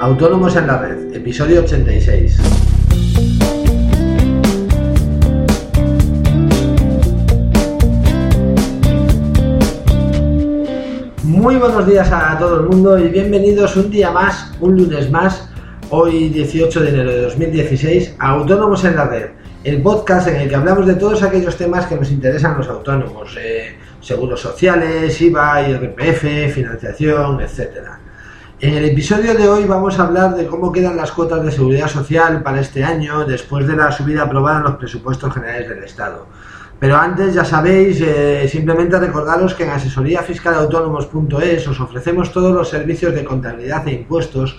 Autónomos en la Red, episodio 86. Muy buenos días a todo el mundo y bienvenidos un día más, un lunes más, hoy 18 de enero de 2016, a Autónomos en la Red, el podcast en el que hablamos de todos aquellos temas que nos interesan los autónomos, eh, seguros sociales, IVA, IRPF, financiación, etcétera. En el episodio de hoy vamos a hablar de cómo quedan las cuotas de seguridad social para este año después de la subida aprobada en los presupuestos generales del Estado. Pero antes, ya sabéis, eh, simplemente recordaros que en asesoríafiscalautónomos.es os ofrecemos todos los servicios de contabilidad e impuestos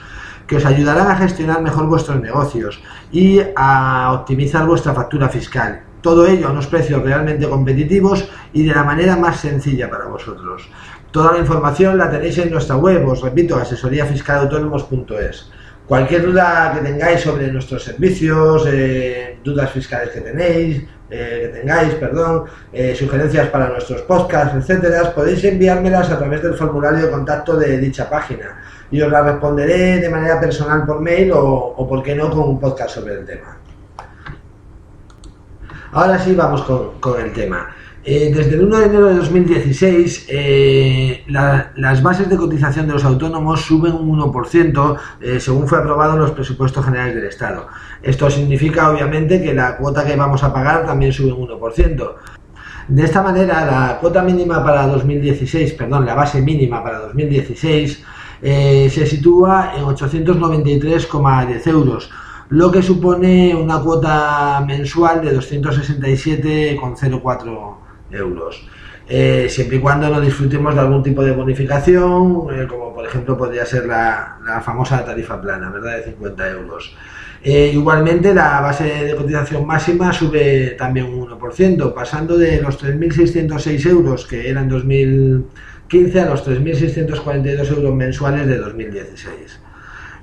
que os ayudarán a gestionar mejor vuestros negocios y a optimizar vuestra factura fiscal. Todo ello a unos precios realmente competitivos y de la manera más sencilla para vosotros. Toda la información la tenéis en nuestra web, os repito, asesoríafiscalautónomos.es. Cualquier duda que tengáis sobre nuestros servicios, eh, dudas fiscales que tenéis, eh, que tengáis, perdón, eh, sugerencias para nuestros podcasts, etcétera, podéis enviármelas a través del formulario de contacto de dicha página y os la responderé de manera personal por mail o, o por qué no, con un podcast sobre el tema. Ahora sí vamos con, con el tema. Eh, desde el 1 de enero de 2016, eh, las bases de cotización de los autónomos suben un 1%, eh, según fue aprobado en los presupuestos generales del Estado. Esto significa, obviamente, que la cuota que vamos a pagar también sube un 1%. De esta manera, la cuota mínima para 2016, perdón, la base mínima para 2016, se sitúa en 893,10 euros, lo que supone una cuota mensual de 267,04 euros. Eh, siempre y cuando no disfrutemos de algún tipo de bonificación, eh, como por ejemplo podría ser la, famosa tarifa plana, ¿verdad? De 50 euros. Eh, igualmente la base de cotización máxima sube también un 1%, pasando de los 3.606 euros que eran 2015 a los 3.642 euros mensuales de 2016.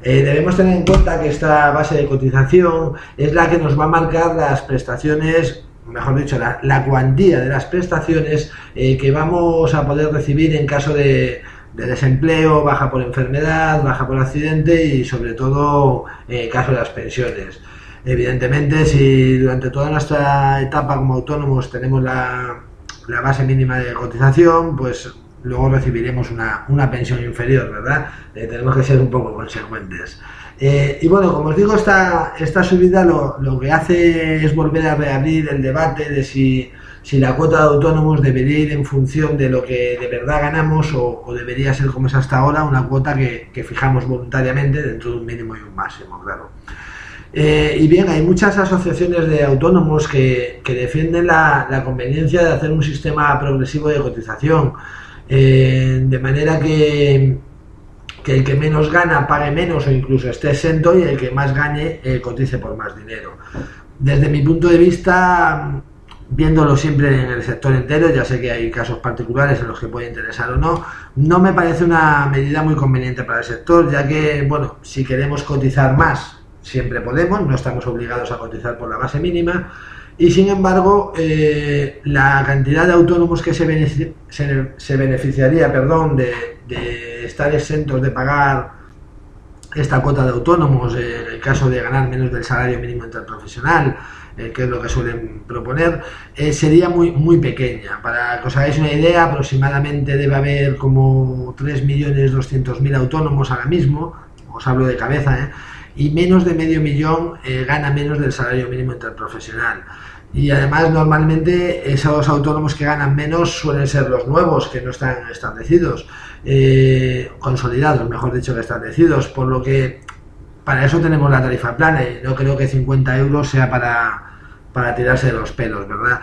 Debemos tener en cuenta que esta base de cotización es la que nos va a marcar las prestaciones mejor dicho, la, cuantía de las prestaciones eh, que vamos a poder recibir en caso de, desempleo, baja por enfermedad, baja por accidente y sobre todo en caso de las pensiones. Evidentemente, si durante toda nuestra etapa como autónomos tenemos la, base mínima de cotización, pues luego recibiremos una, pensión inferior, ¿verdad? Eh, tenemos que ser un poco consecuentes. Eh, y bueno, como os digo, esta, esta subida lo, lo, que hace es volver a reabrir el debate de si, si, la cuota de autónomos debería ir en función de lo que de verdad ganamos o, debería ser como es hasta ahora una cuota que, que, fijamos voluntariamente dentro de un mínimo y un máximo, claro. Eh, y bien, hay muchas asociaciones de autónomos que, que defienden la, la, conveniencia de hacer un sistema progresivo de cotización, eh, de manera que que el que menos gana pague menos o incluso esté exento y el que más gane eh, cotice por más dinero. Desde mi punto de vista, viéndolo siempre en el sector entero, ya sé que hay casos particulares en los que puede interesar o no, no me parece una medida muy conveniente para el sector, ya que, bueno, si queremos cotizar más, siempre podemos, no estamos obligados a cotizar por la base mínima, y sin embargo, eh, la cantidad de autónomos que se, se, beneficiaría perdón, de, estar exentos de pagar esta cuota de autónomos en el caso de ganar menos del salario mínimo interprofesional, eh, que es lo que suelen proponer, eh, sería muy, muy pequeña. Para que os hagáis una idea, aproximadamente debe haber como 3.200.000 autónomos ahora mismo, os hablo de cabeza, y menos de medio millón gana menos del salario mínimo interprofesional. Y además normalmente esos autónomos que ganan menos suelen ser los nuevos, que no están establecidos, eh, consolidados, mejor dicho, que establecidos, por lo que para eso tenemos la tarifa plana y no creo que 50 euros sea para, para tirarse de los pelos, ¿verdad?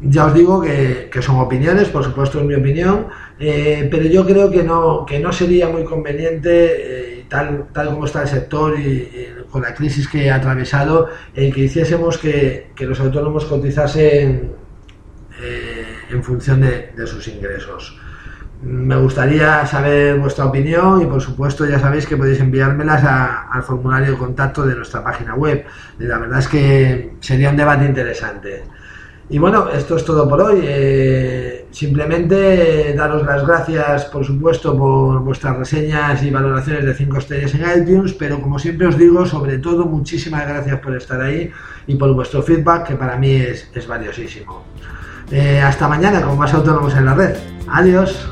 Ya os digo que, son opiniones, por supuesto es mi opinión, eh, pero yo creo que no, que no sería muy conveniente, eh, tal, tal como está el sector y, con la crisis que ha atravesado, que hiciésemos que, los autónomos cotizasen eh, en función de, sus ingresos. Me gustaría saber vuestra opinión y por supuesto ya sabéis que podéis enviármelas al formulario de contacto de nuestra página web. La verdad es que sería un debate interesante. Y bueno, esto es todo por hoy. Eh, Simplemente daros las gracias, por supuesto, por vuestras reseñas y valoraciones de 5 estrellas en iTunes, pero como siempre os digo, sobre todo, muchísimas gracias por estar ahí y por vuestro feedback, que para mí es, es valiosísimo. Eh, hasta mañana con más autónomos en la red. Adiós.